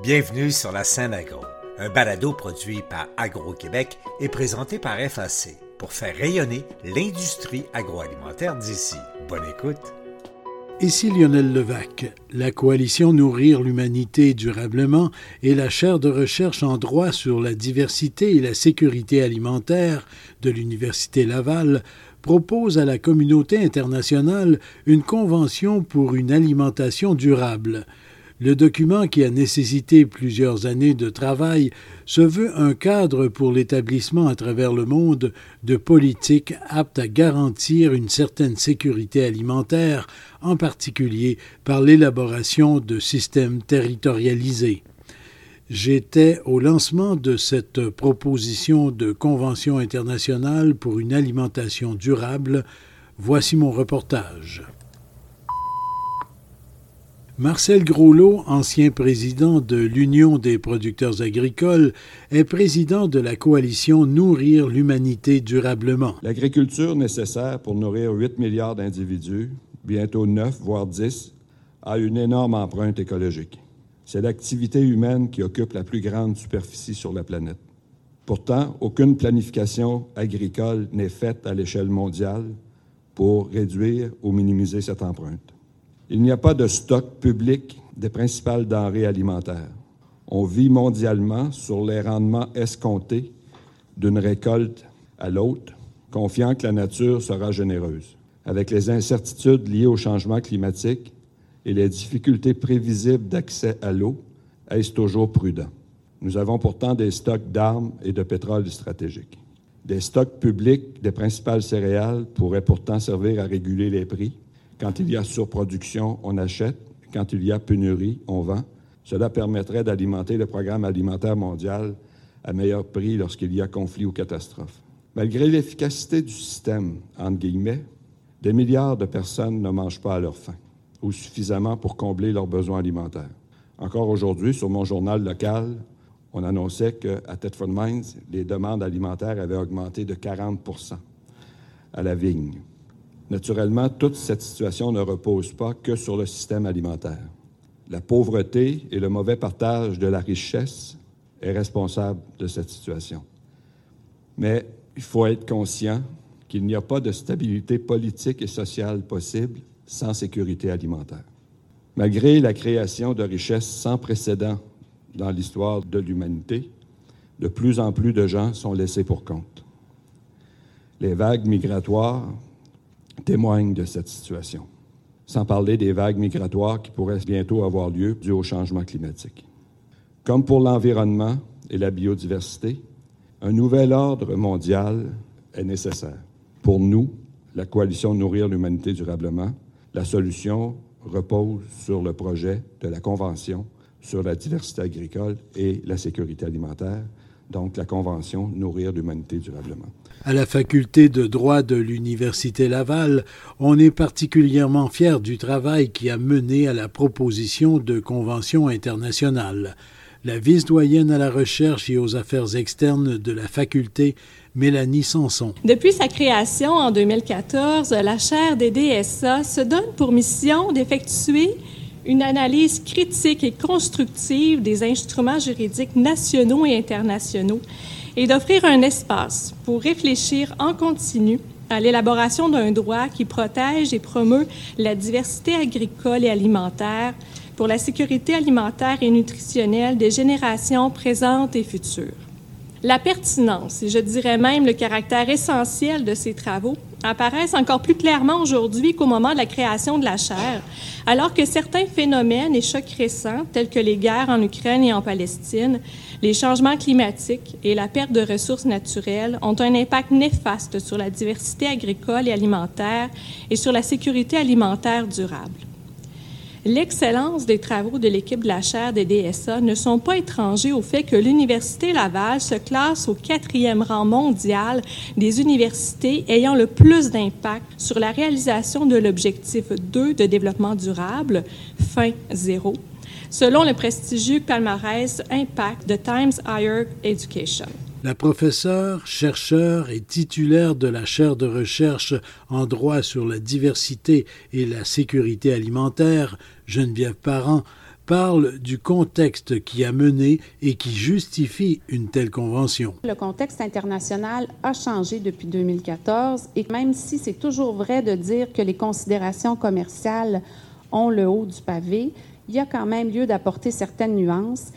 Bienvenue sur la scène agro, un balado produit par Agro-Québec et présenté par FAC pour faire rayonner l'industrie agroalimentaire d'ici. Bonne écoute. Ici Lionel Levac. La coalition Nourrir l'humanité durablement et la chaire de recherche en droit sur la diversité et la sécurité alimentaire de l'Université Laval propose à la communauté internationale une convention pour une alimentation durable. Le document, qui a nécessité plusieurs années de travail, se veut un cadre pour l'établissement à travers le monde de politiques aptes à garantir une certaine sécurité alimentaire, en particulier par l'élaboration de systèmes territorialisés. J'étais au lancement de cette proposition de convention internationale pour une alimentation durable. Voici mon reportage. Marcel Groslot, ancien président de l'Union des producteurs agricoles, est président de la coalition Nourrir l'humanité durablement. L'agriculture nécessaire pour nourrir 8 milliards d'individus, bientôt 9, voire 10, a une énorme empreinte écologique. C'est l'activité humaine qui occupe la plus grande superficie sur la planète. Pourtant, aucune planification agricole n'est faite à l'échelle mondiale pour réduire ou minimiser cette empreinte. Il n'y a pas de stock public des principales denrées alimentaires. On vit mondialement sur les rendements escomptés d'une récolte à l'autre, confiant que la nature sera généreuse. Avec les incertitudes liées au changement climatique et les difficultés prévisibles d'accès à l'eau, est-ce toujours prudent? Nous avons pourtant des stocks d'armes et de pétrole stratégiques. Des stocks publics des principales céréales pourraient pourtant servir à réguler les prix quand il y a surproduction, on achète. Quand il y a pénurie, on vend. Cela permettrait d'alimenter le programme alimentaire mondial à meilleur prix lorsqu'il y a conflit ou catastrophe. Malgré l'efficacité du système, entre guillemets, des milliards de personnes ne mangent pas à leur faim ou suffisamment pour combler leurs besoins alimentaires. Encore aujourd'hui, sur mon journal local, on annonçait qu'à Thetford Mines, les demandes alimentaires avaient augmenté de 40% à la vigne. Naturellement, toute cette situation ne repose pas que sur le système alimentaire. La pauvreté et le mauvais partage de la richesse est responsable de cette situation. Mais il faut être conscient qu'il n'y a pas de stabilité politique et sociale possible sans sécurité alimentaire. Malgré la création de richesses sans précédent dans l'histoire de l'humanité, de plus en plus de gens sont laissés pour compte. Les vagues migratoires témoignent de cette situation, sans parler des vagues migratoires qui pourraient bientôt avoir lieu dû au changement climatique. Comme pour l'environnement et la biodiversité, un nouvel ordre mondial est nécessaire. Pour nous, la coalition Nourrir l'humanité durablement, la solution repose sur le projet de la Convention sur la diversité agricole et la sécurité alimentaire, donc la Convention Nourrir l'humanité durablement. À la faculté de droit de l'Université Laval, on est particulièrement fier du travail qui a mené à la proposition de convention internationale. La vice-doyenne à la recherche et aux affaires externes de la faculté, Mélanie Sanson. Depuis sa création en 2014, la chaire des DSA se donne pour mission d'effectuer une analyse critique et constructive des instruments juridiques nationaux et internationaux et d'offrir un espace pour réfléchir en continu à l'élaboration d'un droit qui protège et promeut la diversité agricole et alimentaire pour la sécurité alimentaire et nutritionnelle des générations présentes et futures. La pertinence, et je dirais même le caractère essentiel de ces travaux, apparaissent encore plus clairement aujourd'hui qu'au moment de la création de la chaire, alors que certains phénomènes et chocs récents, tels que les guerres en Ukraine et en Palestine, les changements climatiques et la perte de ressources naturelles ont un impact néfaste sur la diversité agricole et alimentaire et sur la sécurité alimentaire durable. L'excellence des travaux de l'équipe de la chaire des DSA ne sont pas étrangers au fait que l'Université Laval se classe au quatrième rang mondial des universités ayant le plus d'impact sur la réalisation de l'objectif 2 de développement durable, fin zéro, selon le prestigieux palmarès Impact de Times Higher Education. La professeure, chercheur et titulaire de la chaire de recherche en droit sur la diversité et la sécurité alimentaire, Geneviève Parent, parle du contexte qui a mené et qui justifie une telle convention. Le contexte international a changé depuis 2014 et même si c'est toujours vrai de dire que les considérations commerciales ont le haut du pavé, il y a quand même lieu d'apporter certaines nuances.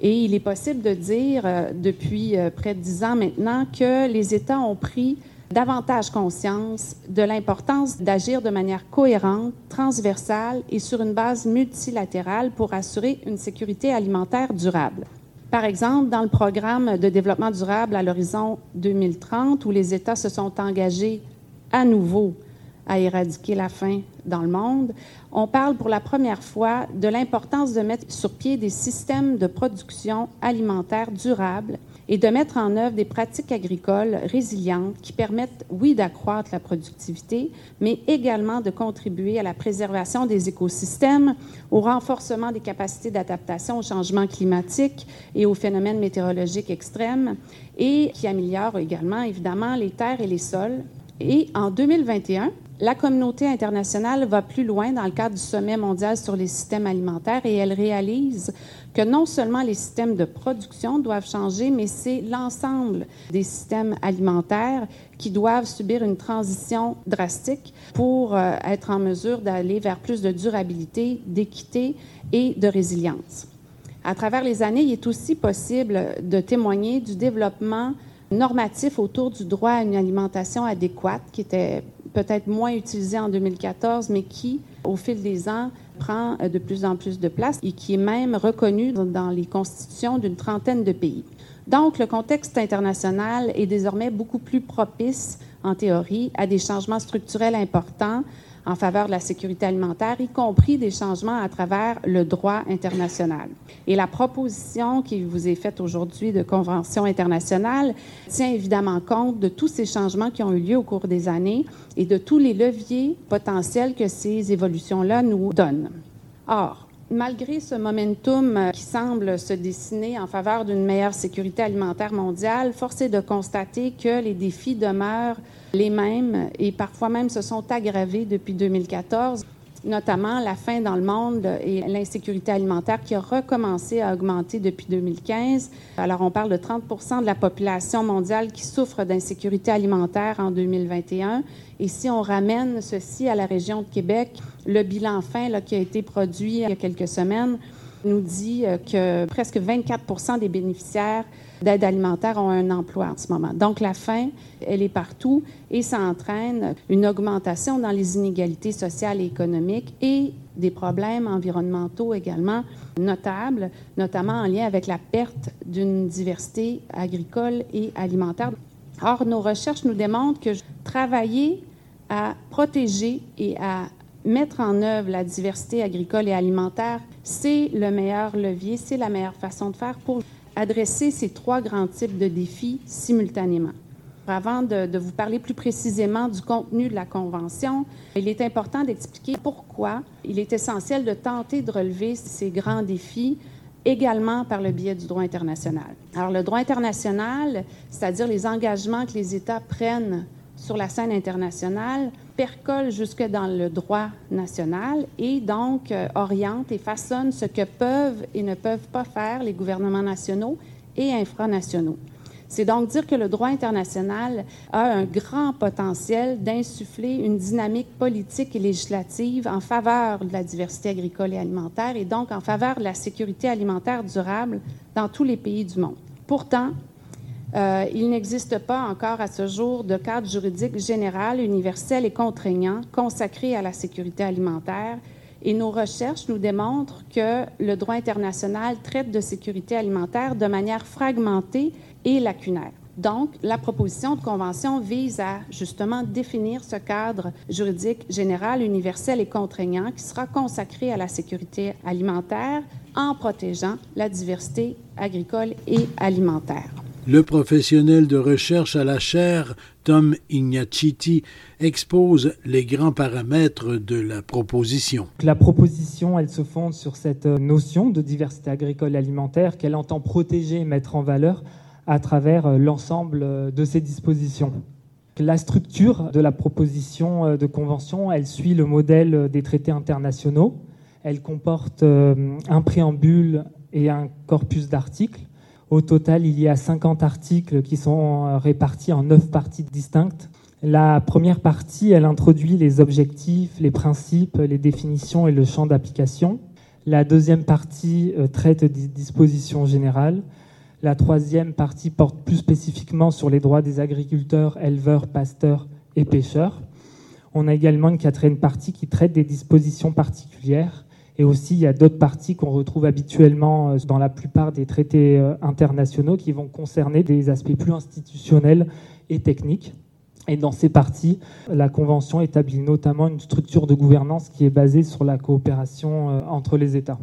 Et il est possible de dire, euh, depuis euh, près de dix ans maintenant, que les États ont pris davantage conscience de l'importance d'agir de manière cohérente, transversale et sur une base multilatérale pour assurer une sécurité alimentaire durable. Par exemple, dans le programme de développement durable à l'horizon 2030, où les États se sont engagés à nouveau à éradiquer la faim dans le monde, on parle pour la première fois de l'importance de mettre sur pied des systèmes de production alimentaire durables et de mettre en œuvre des pratiques agricoles résilientes qui permettent, oui, d'accroître la productivité, mais également de contribuer à la préservation des écosystèmes, au renforcement des capacités d'adaptation au changement climatique et aux phénomènes météorologiques extrêmes, et qui améliorent également, évidemment, les terres et les sols. Et en 2021, la communauté internationale va plus loin dans le cadre du sommet mondial sur les systèmes alimentaires et elle réalise que non seulement les systèmes de production doivent changer, mais c'est l'ensemble des systèmes alimentaires qui doivent subir une transition drastique pour euh, être en mesure d'aller vers plus de durabilité, d'équité et de résilience. À travers les années, il est aussi possible de témoigner du développement normatif autour du droit à une alimentation adéquate qui était peut-être moins utilisé en 2014, mais qui, au fil des ans, prend euh, de plus en plus de place et qui est même reconnu dans les constitutions d'une trentaine de pays. Donc, le contexte international est désormais beaucoup plus propice, en théorie, à des changements structurels importants en faveur de la sécurité alimentaire, y compris des changements à travers le droit international. Et la proposition qui vous est faite aujourd'hui de convention internationale tient évidemment compte de tous ces changements qui ont eu lieu au cours des années et de tous les leviers potentiels que ces évolutions-là nous donnent. Or, Malgré ce momentum qui semble se dessiner en faveur d'une meilleure sécurité alimentaire mondiale, force est de constater que les défis demeurent les mêmes et parfois même se sont aggravés depuis 2014 notamment la faim dans le monde et l'insécurité alimentaire qui a recommencé à augmenter depuis 2015. Alors, on parle de 30% de la population mondiale qui souffre d'insécurité alimentaire en 2021. Et si on ramène ceci à la région de Québec, le bilan là, qui a été produit il y a quelques semaines nous dit euh, que presque 24 des bénéficiaires d'aide alimentaire ont un emploi en ce moment. Donc la faim, elle est partout et ça entraîne une augmentation dans les inégalités sociales et économiques et des problèmes environnementaux également notables, notamment en lien avec la perte d'une diversité agricole et alimentaire. Or, nos recherches nous démontrent que travailler à protéger et à mettre en œuvre la diversité agricole et alimentaire, c'est le meilleur levier, c'est la meilleure façon de faire pour adresser ces trois grands types de défis simultanément. Avant de, vous parler plus précisément du contenu de la Convention, il est important d'expliquer pourquoi il est essentiel de tenter de relever ces grands défis également par le biais du droit international. Alors le droit international, c'est-à-dire les engagements que les États prennent sur la scène internationale, percole jusque dans le droit national et donc euh, oriente et façonne ce que peuvent et ne peuvent pas faire les gouvernements nationaux et infranationaux. C'est donc dire que le droit international a un grand potentiel d'insuffler une dynamique politique et législative en faveur de la diversité agricole et alimentaire et donc en faveur de la sécurité alimentaire durable dans tous les pays du monde. Pourtant, euh, il n'existe pas encore à ce jour de cadre juridique général, universel et contraignant consacré à la sécurité alimentaire. Et nos recherches nous démontrent que le droit international traite de sécurité alimentaire de manière fragmentée et lacunaire. Donc, la proposition de convention vise à justement définir ce cadre juridique général, universel et contraignant qui sera consacré à la sécurité alimentaire en protégeant la diversité agricole et alimentaire. Le professionnel de recherche à la chaire, Tom Ignaciti, expose les grands paramètres de la proposition. La proposition, elle se fonde sur cette notion de diversité agricole alimentaire qu'elle entend protéger et mettre en valeur à travers l'ensemble de ses dispositions. La structure de la proposition de convention, elle suit le modèle des traités internationaux Elle comporte un préambule et un corpus d'articles. Au total, il y a 50 articles qui sont répartis en 9 parties distinctes. La première partie, elle introduit les objectifs, les principes, les définitions et le champ d'application. La deuxième partie euh, traite des dispositions générales. La troisième partie porte plus spécifiquement sur les droits des agriculteurs, éleveurs, pasteurs et pêcheurs. On a également une quatrième partie qui traite des dispositions particulières. Et aussi, il y a d'autres parties qu'on retrouve habituellement euh, dans la plupart des traités euh, internationaux qui vont concerner des aspects plus institutionnels et techniques. Et dans ces parties, la Convention établit notamment une structure de gouvernance qui est basée sur la coopération euh, entre les États.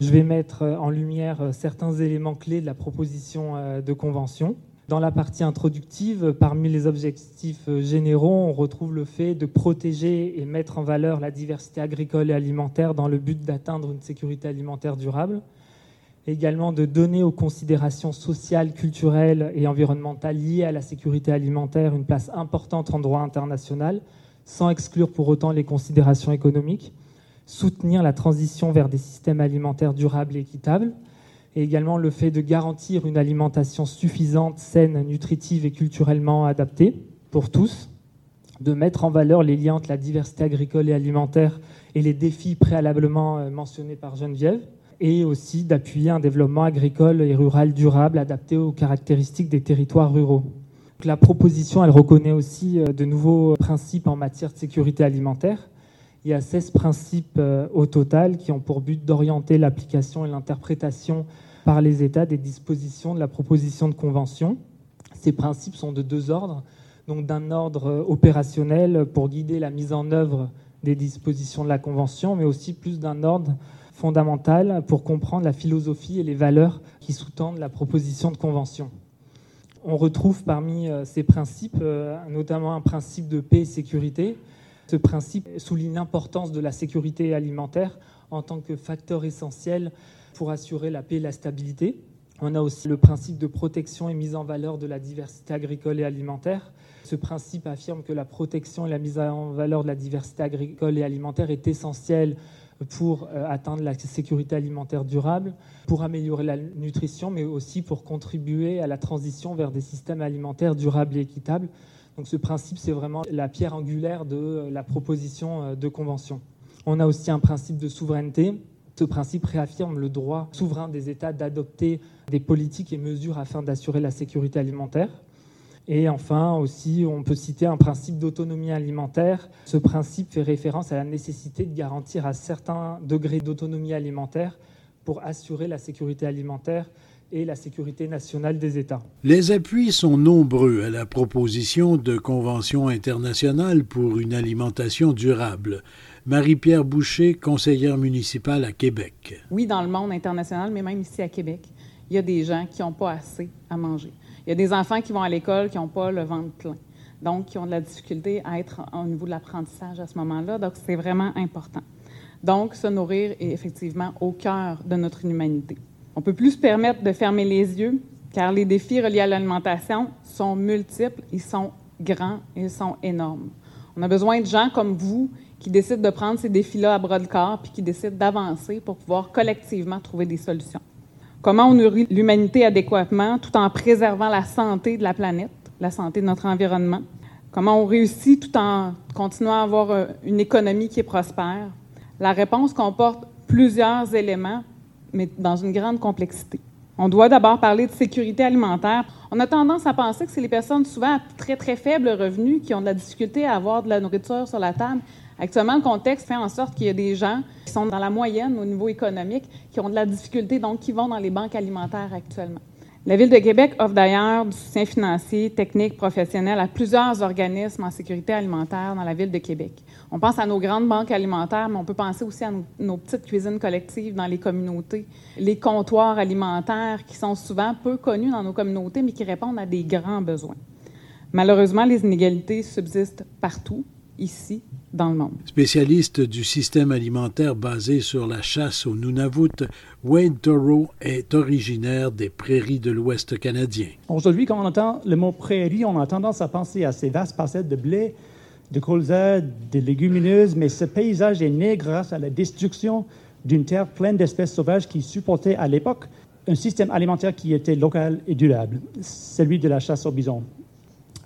Je vais mettre en lumière certains éléments clés de la proposition de Convention. Dans la partie introductive, parmi les objectifs généraux, on retrouve le fait de protéger et mettre en valeur la diversité agricole et alimentaire dans le but d'atteindre une sécurité alimentaire durable. Également de donner aux considérations sociales, culturelles et environnementales liées à la sécurité alimentaire une place importante en droit international, sans exclure pour autant les considérations économiques, soutenir la transition vers des systèmes alimentaires durables et équitables, et également le fait de garantir une alimentation suffisante, saine, nutritive et culturellement adaptée pour tous, de mettre en valeur les liens entre la diversité agricole et alimentaire et les défis préalablement euh, mentionnés par Geneviève, et aussi d'appuyer un développement agricole et rural durable adapté aux caractéristiques des territoires ruraux. La proposition, reconnaît aussi euh, de nouveaux principes en matière de sécurité alimentaire. Il y a 16 principes euh, au total qui ont pour but d'orienter l'application et l'interprétation par les États des dispositions de la proposition de convention. Ces principes sont de deux ordres. Donc d'un ordre euh, opérationnel pour guider la mise en œuvre des dispositions de la Convention, mais aussi plus d'un ordre fondamentale pour comprendre la philosophie et les valeurs qui sous-tendent la proposition de convention. On retrouve parmi euh, ces principes notamment un principe de paix et sécurité. Ce principe souligne l'importance de la sécurité alimentaire en tant que facteur essentiel pour assurer la paix et la stabilité. On a aussi le principe de protection et mise en valeur de la diversité agricole et alimentaire. Ce principe affirme que la protection et la mise en valeur de la diversité agricole et alimentaire est essentielle pour euh, atteindre la sécurité alimentaire durable, pour améliorer la nutrition, mais aussi pour contribuer à la transition vers des systèmes alimentaires durables et équitables. Donc ce principe, c'est vraiment la pierre angulaire de euh, la proposition euh, de convention. On a aussi un principe de souveraineté. Ce principe réaffirme le droit souverain des États d'adopter des politiques et mesures afin d'assurer la sécurité alimentaire. Et enfin, aussi, on peut citer un principe d'autonomie alimentaire. Ce principe fait référence à la nécessité de garantir un certain degré d'autonomie alimentaire pour assurer la sécurité alimentaire et la sécurité nationale des États. Les appuis sont nombreux à la proposition de convention internationale pour une alimentation durable. Marie-Pierre Boucher, conseillère municipale à Québec. Oui, dans le monde international, mais même ici à Québec, il y a des gens qui n'ont pas assez à manger. Il y a des enfants qui vont à l'école qui n'ont pas le ventre plein, donc qui ont de la difficulté à être au niveau de l'apprentissage à ce moment-là. Donc, c'est vraiment important. Donc, se nourrir est effectivement au cœur de notre humanité. On ne peut plus se permettre de fermer les yeux, car les défis reliés à l'alimentation sont multiples, ils sont grands, ils sont énormes. On a besoin de gens comme vous qui décident de prendre ces défis-là à bras de corps puis qui décident d'avancer pour pouvoir collectivement trouver des solutions. Comment on nourrit l'humanité adéquatement tout en préservant la santé de la planète, la santé de notre environnement? Comment on réussit tout en continuant à avoir euh, une économie qui est prospère? La réponse comporte plusieurs éléments, mais dans une grande complexité. On doit d'abord parler de sécurité alimentaire. On a tendance à penser que c'est les personnes souvent à très, très faible revenu qui ont de la difficulté à avoir de la nourriture sur la table, Actuellement, le contexte fait en sorte qu'il y a des gens qui sont dans la moyenne au niveau économique, qui ont de la difficulté, donc qui vont dans les banques alimentaires actuellement. La Ville de Québec offre d'ailleurs du soutien financier, technique, professionnel à plusieurs organismes en sécurité alimentaire dans la Ville de Québec. On pense à nos grandes banques alimentaires, mais on peut penser aussi à nos, petites cuisines collectives dans les communautés, les comptoirs alimentaires qui sont souvent peu connus dans nos communautés, mais qui répondent à des grands besoins. Malheureusement, les inégalités subsistent partout, ici dans le monde. Spécialiste du système alimentaire basé sur la chasse au Nunavut, Wayne Thoreau est originaire des prairies de l'Ouest canadien. Aujourd'hui, quand on entend le mot prairie, on a tendance à penser à ces vastes parcelles de blé de colza, de légumineuses, mais ce paysage est né grâce à la destruction d'une terre pleine d'espèces sauvages qui supportait à l'époque un système alimentaire qui était local et durable, celui de la chasse au bison.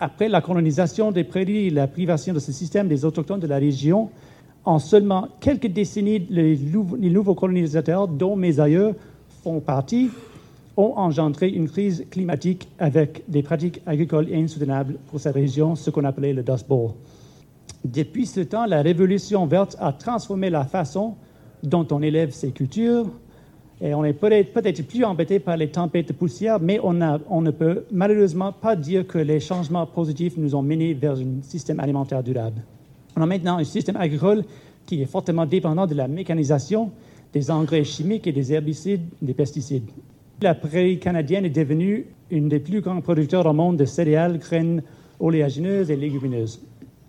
Après la colonisation des prairies et la privation de ce système des autochtones de la région, en seulement quelques décennies, les, nouveaux colonisateurs, dont mes aïeux font partie, ont engendré une crise climatique avec des pratiques agricoles insoutenables pour cette région, ce qu'on appelait le Dust Bowl. Depuis ce temps, la révolution verte a transformé la façon dont on élève ces cultures, et on est peut-être plus embêté par les tempêtes de poussière, mais on, ne peut malheureusement pas dire que les changements positifs nous ont menés vers un système alimentaire durable. On a maintenant un système agricole qui est fortement dépendant de la mécanisation, des engrais chimiques et des herbicides, des pesticides. La prairie canadienne est devenue une des plus grands producteurs au monde de céréales, graines oléagineuses et légumineuses.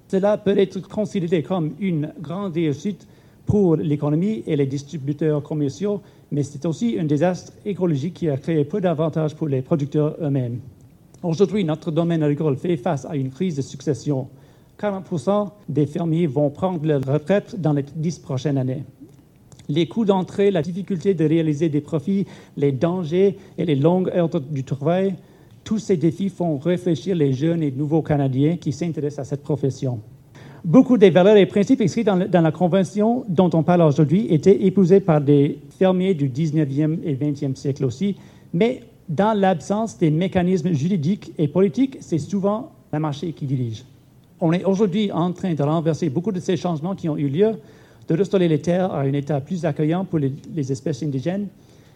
Cela peut être considéré comme une grande réussite pour l'économie et les distributeurs commerciaux, mais c'est aussi un désastre écologique qui a créé peu d'avantages pour les producteurs eux-mêmes. Aujourd'hui, notre domaine agricole fait face à une crise de succession. 40 des fermiers vont prendre leur retraite dans les dix prochaines années. Les coûts d'entrée, la difficulté de réaliser des profits, les dangers et les longues heures du travail, tous ces défis font réfléchir les jeunes et nouveaux Canadiens qui s'intéressent à cette profession. Beaucoup des valeurs et principes inscrits dans, la Convention dont on parle aujourd'hui étaient épousés par des fermiers du 19e et 20e siècle aussi, mais dans l'absence des mécanismes juridiques et politiques, c'est souvent la marché qui dirige. On est aujourd'hui en train de renverser beaucoup de ces changements qui ont eu lieu, de restaurer les terres à un état plus accueillant pour les, les espèces indigènes,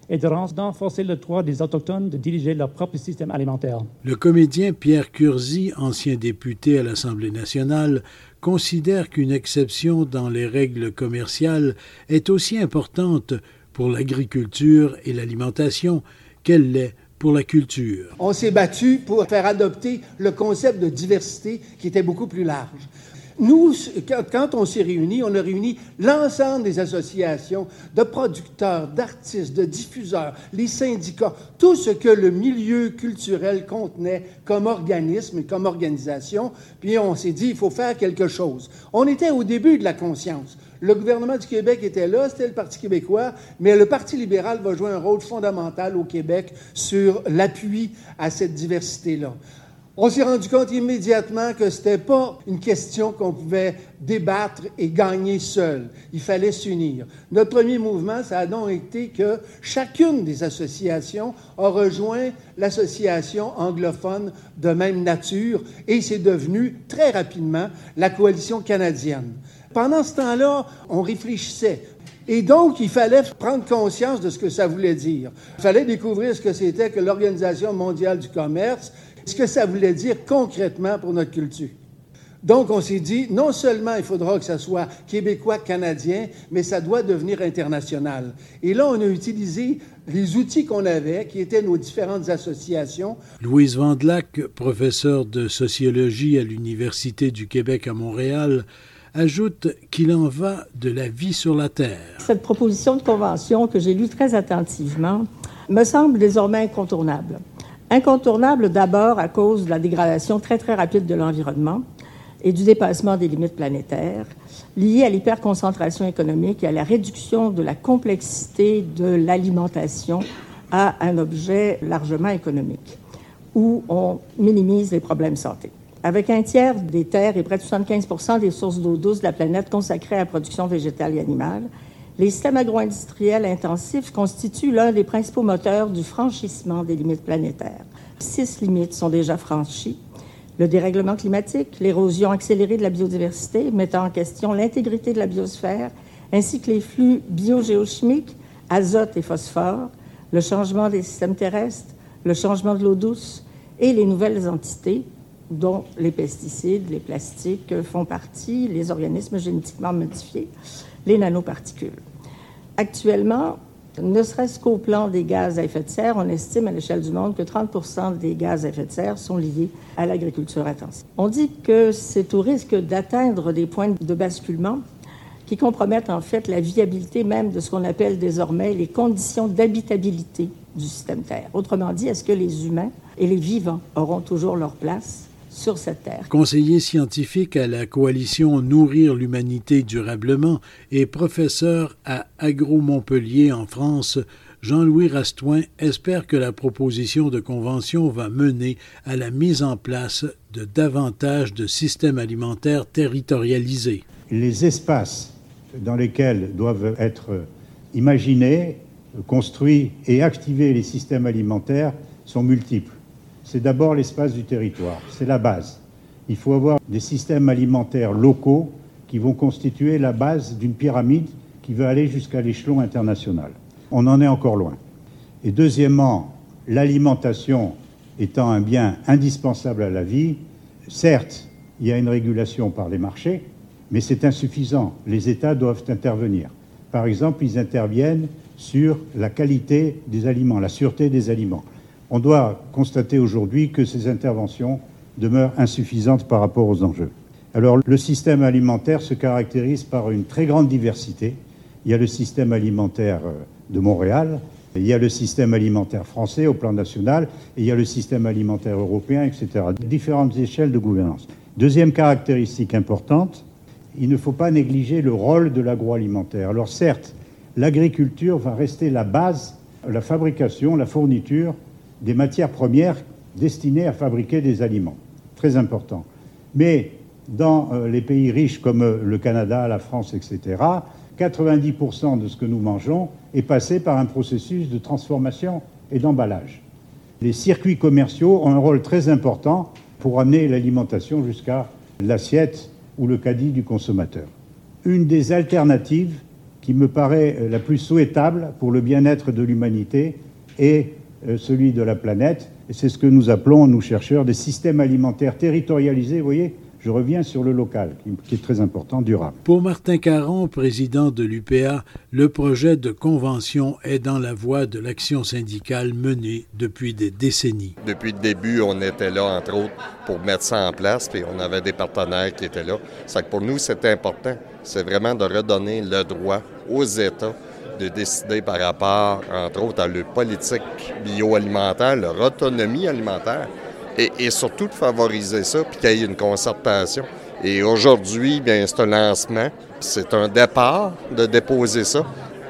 et de renforcer le droit des Autochtones de diriger leur propre système alimentaire. Le comédien Pierre Curzi, ancien député à l'Assemblée nationale, considère qu'une exception dans les règles commerciales est aussi importante pour l'agriculture et l'alimentation qu'elle l'est pour la culture. On s'est battu pour faire adopter le concept de diversité qui était beaucoup plus large. Nous, quand, on s'est réunis, on a réuni l'ensemble des associations de producteurs, d'artistes, de diffuseurs, les syndicats, tout ce que le milieu culturel contenait comme organisme comme organisation. Puis on s'est dit, il faut faire quelque chose. On était au début de la conscience. Le gouvernement du Québec était là, c'était le Parti québécois, mais le Parti libéral va jouer un rôle fondamental au Québec sur l'appui à cette diversité-là. On s'est rendu compte immédiatement que ce n'était pas une question qu'on pouvait débattre et gagner seul. Il fallait s'unir. Notre premier mouvement, ça a donc été que chacune des associations a rejoint l'association anglophone de même nature et c'est devenu très rapidement la coalition canadienne. Pendant ce temps-là, on réfléchissait. Et donc, il fallait prendre conscience de ce que ça voulait dire. Il fallait découvrir ce que c'était que l'Organisation mondiale du commerce, ce que ça voulait dire concrètement pour notre culture. Donc, on s'est dit, non seulement il faudra que ça soit québécois, canadien, mais ça doit devenir international. Et là, on a utilisé les outils qu'on avait, qui étaient nos différentes associations. Louise Vandelac, professeure de sociologie à l'Université du Québec à Montréal, ajoute qu'il en va de la vie sur la Terre. Cette proposition de convention que j'ai lue très attentivement me semble désormais incontournable. Incontournable d'abord à cause de la dégradation très très rapide de l'environnement et du dépassement des limites planétaires liées à l'hyperconcentration économique et à la réduction de la complexité de l'alimentation à un objet largement économique, où on minimise les problèmes santé. Avec un tiers des terres et près de 75 des sources d'eau douce de la planète consacrées à la production végétale et animale, les systèmes agro-industriels intensifs constituent l'un des principaux moteurs du franchissement des limites planétaires. Six limites sont déjà franchies. Le dérèglement climatique, l'érosion accélérée de la biodiversité, mettant en question l'intégrité de la biosphère, ainsi que les flux biogéochimiques, azote et phosphore, le changement des systèmes terrestres, le changement de l'eau douce et les nouvelles entités, dont les pesticides, les plastiques font partie, les organismes génétiquement modifiés, les nanoparticules. Actuellement, ne serait-ce qu'au plan des gaz à effet de serre, on estime à l'échelle du monde que 30% des gaz à effet de serre sont liés à l'agriculture intensive. On dit que c'est au risque d'atteindre des points de basculement qui compromettent en fait la viabilité même de ce qu'on appelle désormais les conditions d'habitabilité du système Terre. Autrement dit, est-ce que les humains et les vivants auront toujours leur place? Sur cette terre. Conseiller scientifique à la coalition Nourrir l'humanité durablement et professeur à Agro-Montpellier en France, Jean-Louis Rastoin espère que la proposition de convention va mener à la mise en place de davantage de systèmes alimentaires territorialisés. Les espaces dans lesquels doivent être imaginés, construits et activés les systèmes alimentaires sont multiples. C'est d'abord l'espace du territoire, c'est la base. Il faut avoir des systèmes alimentaires locaux qui vont constituer la base d'une pyramide qui va aller jusqu'à l'échelon international on en est encore loin. Et deuxièmement, l'alimentation étant un bien indispensable à la vie, certes, il y a une régulation par les marchés, mais c'est insuffisant. Les États doivent intervenir. Par exemple, ils interviennent sur la qualité des aliments, la sûreté des aliments. On doit constater aujourd'hui que ces interventions demeurent insuffisantes par rapport aux enjeux. Alors, le système alimentaire se caractérise par une très grande diversité. Il y a le système alimentaire euh, de Montréal. Il y a le système alimentaire français au plan national et il y a le système alimentaire européen, etc. Différentes échelles de gouvernance. Deuxième caractéristique importante, il ne faut pas négliger le rôle de l'agroalimentaire. Alors certes, l'agriculture va rester la base, la fabrication, la fourniture des matières premières destinées à fabriquer des aliments. Très important. Mais dans euh, les pays riches comme euh, le Canada, la France, etc., 90% de ce que nous mangeons est passé par un processus de transformation et d'emballage. Les circuits commerciaux ont un rôle très important pour amener l'alimentation jusqu'à l'assiette ou le caddie du consommateur. Une des alternatives qui me paraît la plus souhaitable pour le bien-être de l'humanité est euh, celui de la planète, et c'est ce que nous appelons, nous chercheurs, des systèmes alimentaires territorialisés, vous voyez, je reviens sur le local, qui est très important, durable. Pour Martin Caron, président de l'UPA, le projet de convention est dans la voie de l'action syndicale menée depuis des décennies. Depuis le début, on était là, entre autres, pour mettre ça en place, puis on avait des partenaires qui étaient là. Ça que pour nous, c'était important. C'est vraiment de redonner le droit aux États de décider par rapport, entre autres, à leur politique bioalimentaire, leur autonomie alimentaire et, surtout de favoriser ça, puis qu'il y ait une concertation. Et aujourd'hui, bien, c'est un lancement, c'est un départ de déposer ça.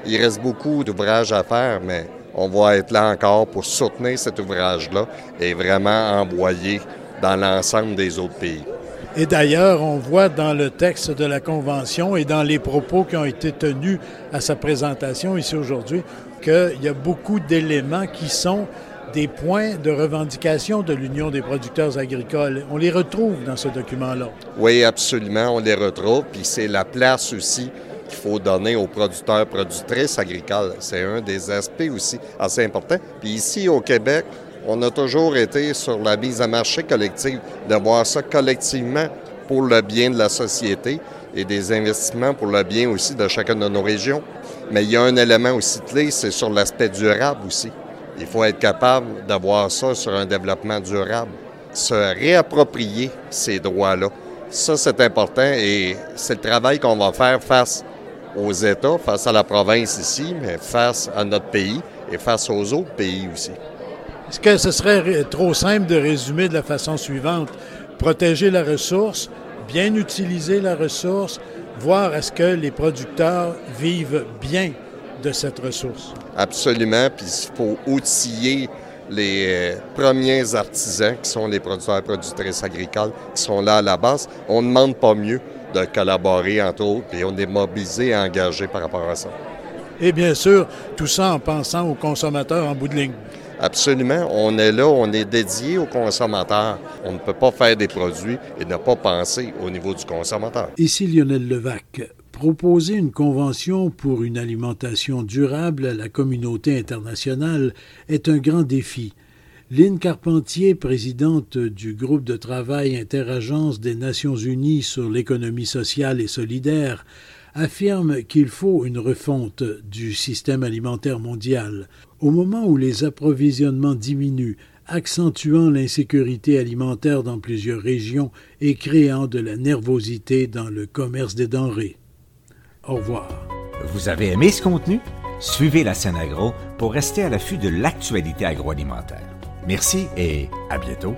Il reste beaucoup d'ouvrages à faire, mais on va être là encore pour soutenir cet ouvrage-là et vraiment envoyer dans l'ensemble des autres pays. Et d'ailleurs, on voit dans le texte de la Convention et dans les propos qui ont été tenus à sa présentation ici aujourd'hui qu'il y a beaucoup d'éléments qui sont des points de revendication de l'Union des producteurs agricoles. On les retrouve dans ce document-là. Oui, absolument, on les retrouve. Puis c'est la place aussi qu'il faut donner aux producteurs, productrices agricoles. C'est un des aspects aussi assez importants. Puis ici, au Québec, on a toujours été sur la mise à marché collective, de voir ça collectivement pour le bien de la société et des investissements pour le bien aussi de chacune de nos régions. Mais il y a un élément aussi clé, c'est sur l'aspect durable aussi. Il faut être capable d'avoir ça sur un développement durable, se réapproprier ces droits-là. Ça, c'est important et c'est le travail qu'on va faire face aux États, face à la province ici, mais face à notre pays et face aux autres pays aussi. Est-ce que ce serait trop simple de résumer de la façon suivante? Protéger la ressource, bien utiliser la ressource, voir est-ce que les producteurs vivent bien de cette ressource. Absolument, puis il faut outiller les euh, premiers artisans qui sont les producteurs et productrices agricoles qui sont là à la base. On ne demande pas mieux de collaborer entre autres, et on est mobilisé et engagé par rapport à ça. Et bien sûr, tout ça en pensant aux consommateurs en bout de ligne. Absolument. On est là, on est dédié aux consommateurs. On ne peut pas faire des produits et ne pas penser au niveau du consommateur. Ici Lionel Levac. Proposer une convention pour une alimentation durable à la communauté internationale est un grand défi. Lynn Carpentier, présidente du groupe de travail interagence des Nations unies sur l'économie sociale et solidaire, affirme qu'il faut une refonte du système alimentaire mondial. Au moment où les approvisionnements diminuent, accentuant l'insécurité alimentaire dans plusieurs régions et créant de la nervosité dans le commerce des denrées. Au revoir. Vous avez aimé ce contenu? Suivez la scène agro pour rester à l'affût de l'actualité agroalimentaire. Merci et à bientôt.